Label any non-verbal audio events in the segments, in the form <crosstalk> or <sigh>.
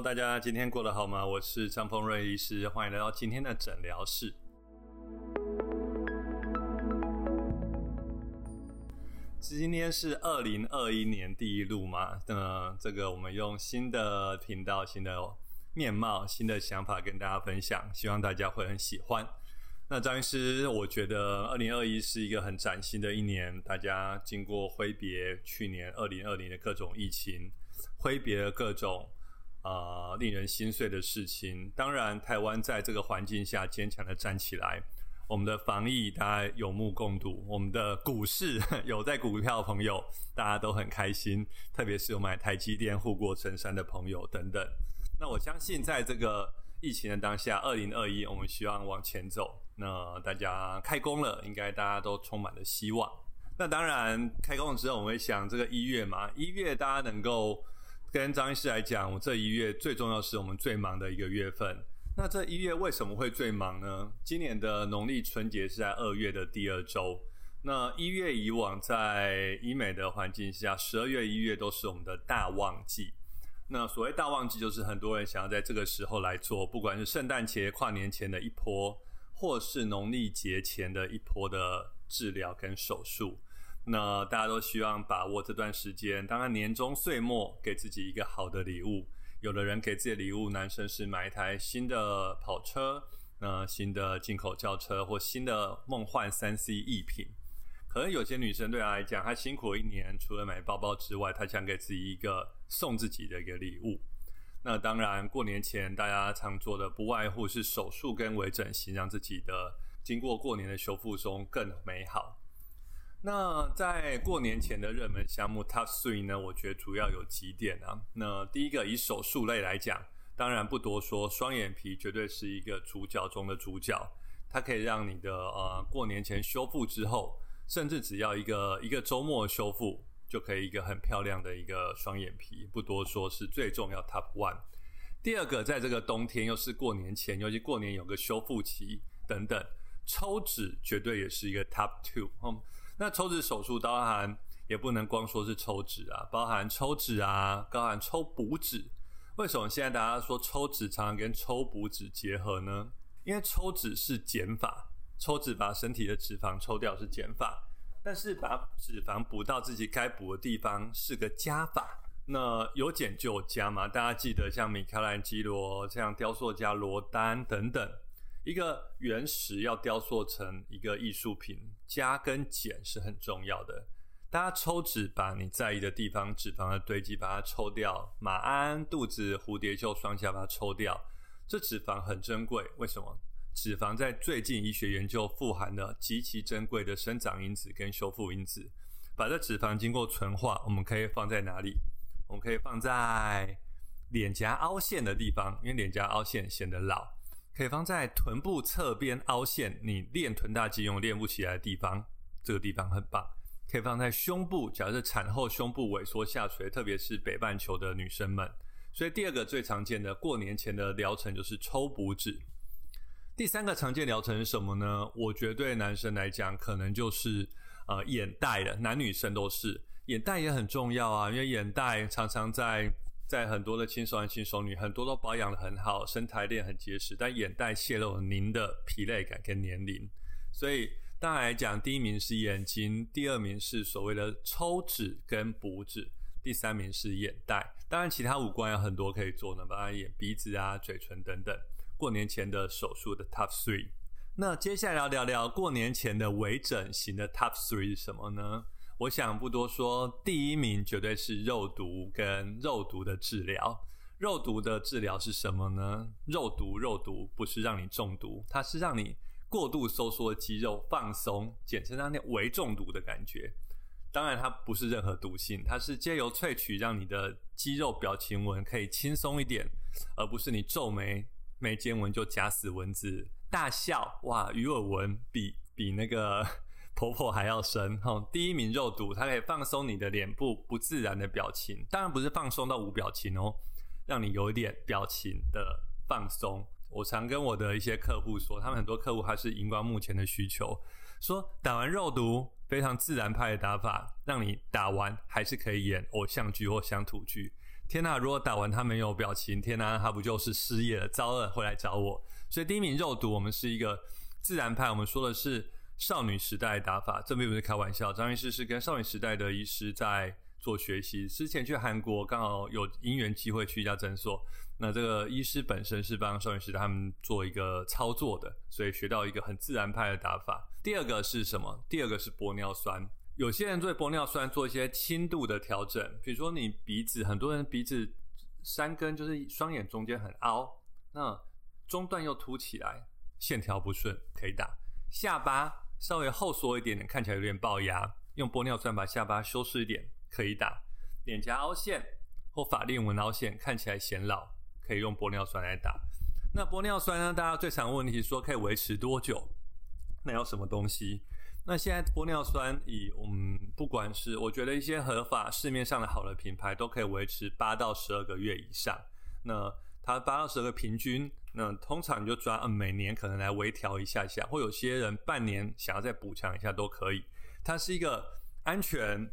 大家今天过得好吗？我是张丰瑞医师，欢迎来到今天的诊疗室。今天是二零二一年第一路嘛？那这个我们用新的频道、新的面貌、新的想法跟大家分享，希望大家会很喜欢。那张医师，我觉得二零二一是一个很崭新的一年，大家经过挥别去年二零二零的各种疫情，挥别了各种啊令人心碎的事情。当然，台湾在这个环境下坚强的站起来，我们的防疫大家有目共睹，我们的股市 <laughs> 有在股票的朋友，大家都很开心，特别是有买台积电护国神山的朋友等等。那我相信，在这个疫情的当下，二零二一，我们希望往前走。那大家开工了，应该大家都充满了希望。那当然，开工了之后，我们会想这个一月嘛，一月大家能够跟张医师来讲，我这一月最重要是我们最忙的一个月份。那这一月为什么会最忙呢？今年的农历春节是在二月的第二周。那一月以往在医美的环境下，十二月、一月都是我们的大旺季。那所谓大旺季，就是很多人想要在这个时候来做，不管是圣诞节、跨年前的一波。或是农历节前的一波的治疗跟手术，那大家都希望把握这段时间。当然，年终岁末给自己一个好的礼物。有的人给自己的礼物，男生是买一台新的跑车，那新的进口轿车或新的梦幻三 C 艺品。可能有些女生对她来讲，她辛苦一年，除了买包包之外，她想给自己一个送自己的一个礼物。那当然，过年前大家常做的不外乎是手术跟微整形，让自己的经过过年的修复中更美好。那在过年前的热门项目 Top Three 呢？我觉得主要有几点啊。那第一个以手术类来讲，当然不多说，双眼皮绝对是一个主角中的主角，它可以让你的呃过年前修复之后，甚至只要一个一个周末修复。就可以一个很漂亮的一个双眼皮，不多说，是最重要 top one。第二个，在这个冬天又是过年前，尤其过年有个修复期等等，抽脂绝对也是一个 top two。嗯，那抽脂手术包含也不能光说是抽脂啊，包含抽脂啊，包含抽补脂。为什么现在大家说抽脂常常跟抽补脂结合呢？因为抽脂是减法，抽脂把身体的脂肪抽掉是减法。但是把脂肪补到自己该补的地方是个加法，那有减就有加嘛？大家记得像米开朗基罗、像雕塑家罗丹等等，一个原石要雕塑成一个艺术品，加跟减是很重要的。大家抽脂，把你在意的地方脂肪的堆积把它抽掉，马鞍、肚子、蝴蝶袖、双下巴抽掉，这脂肪很珍贵，为什么？脂肪在最近医学研究富含了极其珍贵的生长因子跟修复因子。把这脂肪经过纯化，我们可以放在哪里？我们可以放在脸颊凹陷的地方，因为脸颊凹陷显得老。可以放在臀部侧边凹陷，你练臀大肌用练不起来的地方，这个地方很棒。可以放在胸部，假设产后胸部萎缩下垂，特别是北半球的女生们。所以第二个最常见的过年前的疗程就是抽补脂。第三个常见疗程是什么呢？我觉得对男生来讲，可能就是呃眼袋了，男女生都是眼袋也很重要啊，因为眼袋常常在在很多的轻熟男、轻熟女，很多都保养的很好，身材练很结实，但眼袋泄露了您的疲累感跟年龄，所以当然来讲，第一名是眼睛，第二名是所谓的抽脂跟补脂，第三名是眼袋，当然其他五官有很多可以做呢，包括眼、鼻子啊、嘴唇等等。过年前的手术的 top three，那接下来要聊聊过年前的微整形的 top three 是什么呢？我想不多说，第一名绝对是肉毒跟肉毒的治疗。肉毒的治疗是什么呢？肉毒肉毒不是让你中毒，它是让你过度收缩肌肉放松，简称它那微中毒的感觉。当然，它不是任何毒性，它是借由萃取让你的肌肉表情纹可以轻松一点，而不是你皱眉。眉间纹就假死蚊子，大笑哇！鱼尾纹比比那个婆婆还要深哈。第一名肉毒，它可以放松你的脸部不自然的表情，当然不是放松到无表情哦，让你有一点表情的放松。我常跟我的一些客户说，他们很多客户还是荧光目前的需求，说打完肉毒非常自然派的打法，让你打完还是可以演偶像剧或乡土剧。天呐，如果打完他没有表情，天呐，他不就是失业了？糟了，会来找我。所以第一名肉毒，我们是一个自然派，我们说的是少女时代打法，这并不是开玩笑。张医师是跟少女时代的医师在做学习，之前去韩国刚好有因缘机会去一家诊所，那这个医师本身是帮少女时代他们做一个操作的，所以学到一个很自然派的打法。第二个是什么？第二个是玻尿酸。有些人对玻尿酸做一些轻度的调整，比如说你鼻子，很多人鼻子山根就是双眼中间很凹，那中段又凸起来，线条不顺，可以打。下巴稍微后缩一点点，看起来有点龅牙，用玻尿酸把下巴修饰一点，可以打。脸颊凹陷或法令纹凹陷，看起来显老，可以用玻尿酸来打。那玻尿酸呢？大家最常问题说可以维持多久？那有什么东西？那现在玻尿酸以我们不管是我觉得一些合法市面上的好的品牌都可以维持八到十二个月以上。那它八到十二个平均，那通常你就抓嗯每年可能来微调一下下，或有些人半年想要再补强一下都可以。它是一个安全、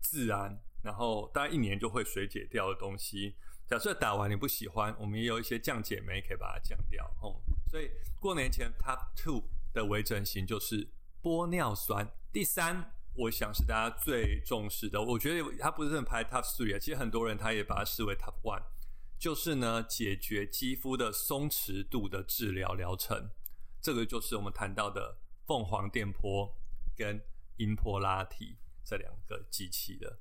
自然，然后大概一年就会水解掉的东西。假设打完你不喜欢，我们也有一些降解酶可以把它降掉。哦，所以过年前 Top Two 的微整形就是。玻尿酸，第三，我想是大家最重视的。我觉得它不是很排 top three 啊，其实很多人他也把它视为 top one，就是呢，解决肌肤的松弛度的治疗疗程。这个就是我们谈到的凤凰电波跟音波拉提这两个机器的。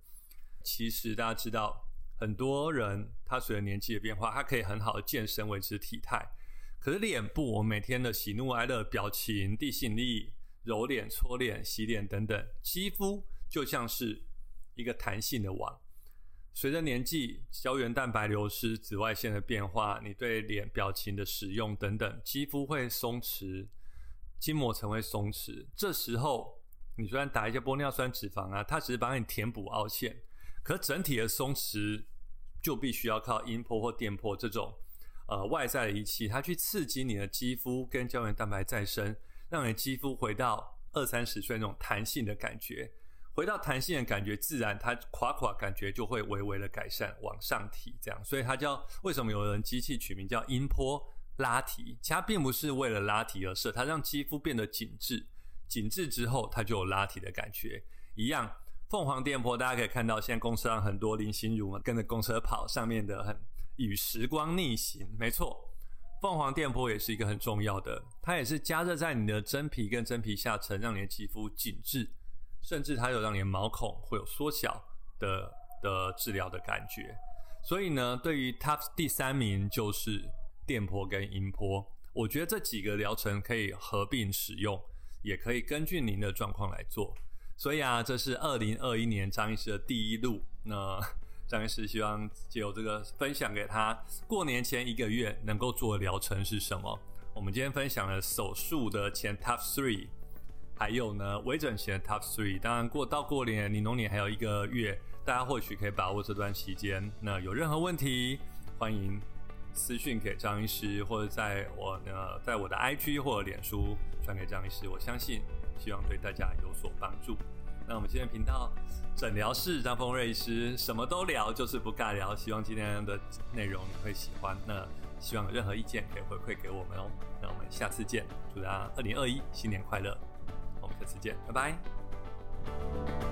其实大家知道，很多人他随着年纪的变化，他可以很好的健身维持体态，可是脸部我每天的喜怒哀乐表情、地心力。揉脸、搓脸、洗脸等等，肌肤就像是一个弹性的网。随着年纪、胶原蛋白流失、紫外线的变化，你对脸表情的使用等等，肌肤会松弛，筋膜层会松弛。这时候，你虽然打一些玻尿酸脂肪啊，它只是帮你填补凹陷，可整体的松弛就必须要靠音波或电波这种呃外在的仪器，它去刺激你的肌肤跟胶原蛋白再生。让你肌肤回到二三十岁那种弹性的感觉，回到弹性的感觉，自然它垮垮感觉就会微微的改善，往上提这样。所以它叫为什么有人机器取名叫音波拉提？其它并不是为了拉提而设，它让肌肤变得紧致，紧致之后它就有拉提的感觉。一样，凤凰电波大家可以看到，现在公车上很多林心如嘛跟着公车跑，上面的很与时光逆行，没错。凤凰电波也是一个很重要的，它也是加热在你的真皮跟真皮下层，让你的肌肤紧致，甚至它有让你的毛孔会有缩小的的治疗的感觉。所以呢，对于 TOPS 第三名就是电波跟音波，我觉得这几个疗程可以合并使用，也可以根据您的状况来做。所以啊，这是二零二一年张医师的第一路。那 <laughs> 张医师希望借由这个分享给他，过年前一个月能够做的疗程是什么？我们今天分享了手术的前 top three，还有呢微整形的 top three。当然过到过年，你农历还有一个月，大家或许可以把握这段期间。那有任何问题，欢迎私讯给张医师，或者在我呢，在我的 IG 或者脸书传给张医师。我相信，希望对大家有所帮助。那我们今天频道诊疗室张峰瑞医师什么都聊，就是不尬聊。希望今天的内容你会喜欢。那希望有任何意见可以回馈给我们哦。那我们下次见，祝大家二零二一新年快乐！再见，拜拜。